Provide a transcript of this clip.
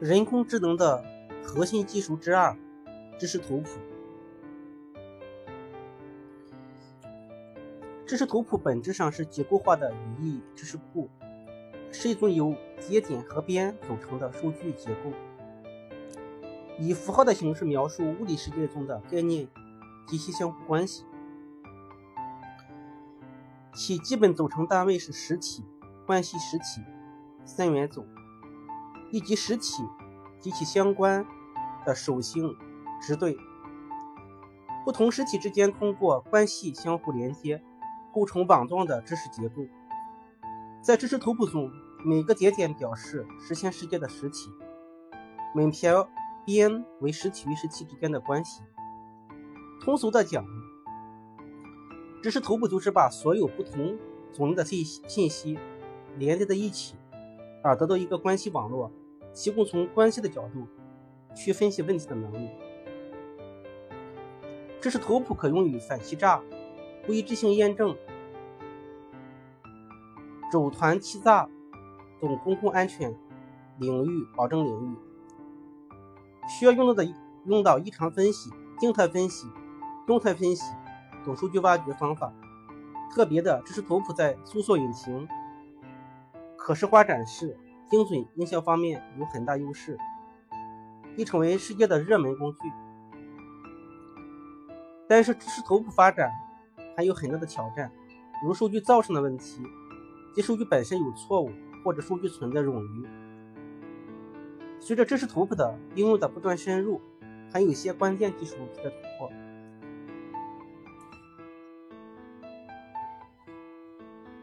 人工智能的核心技术之二，知识图谱。知识图谱本质上是结构化的语义知识库，是一种由节点和边组成的数据结构，以符号的形式描述物理世界中的概念及其相互关系。其基本组成单位是实体、关系实体、三元组。以及实体及其相关的属性值对，不同实体之间通过关系相互连接，构成网状的知识结构。在知识图谱中，每个节点表示实现世界的实体，每条边为实体与实体之间的关系。通俗的讲，知识图谱就是把所有不同种类的信信息连接在一起。而得到一个关系网络，提供从关系的角度去分析问题的能力。知识图谱可用于反欺诈、不一致性验证、组团欺诈等公共安全领域保证领域。需要用到的用到异常分析、静态分析、动态分析等数据挖掘方法。特别的，知识图谱在搜索引擎。可视化展示、精准营销方面有很大优势，已成为世界的热门工具。但是，知识图谱发展还有很大的挑战，如数据造成的问题，即数据本身有错误，或者数据存在冗余。随着知识图谱的应用的不断深入，还有一些关键技术的突破。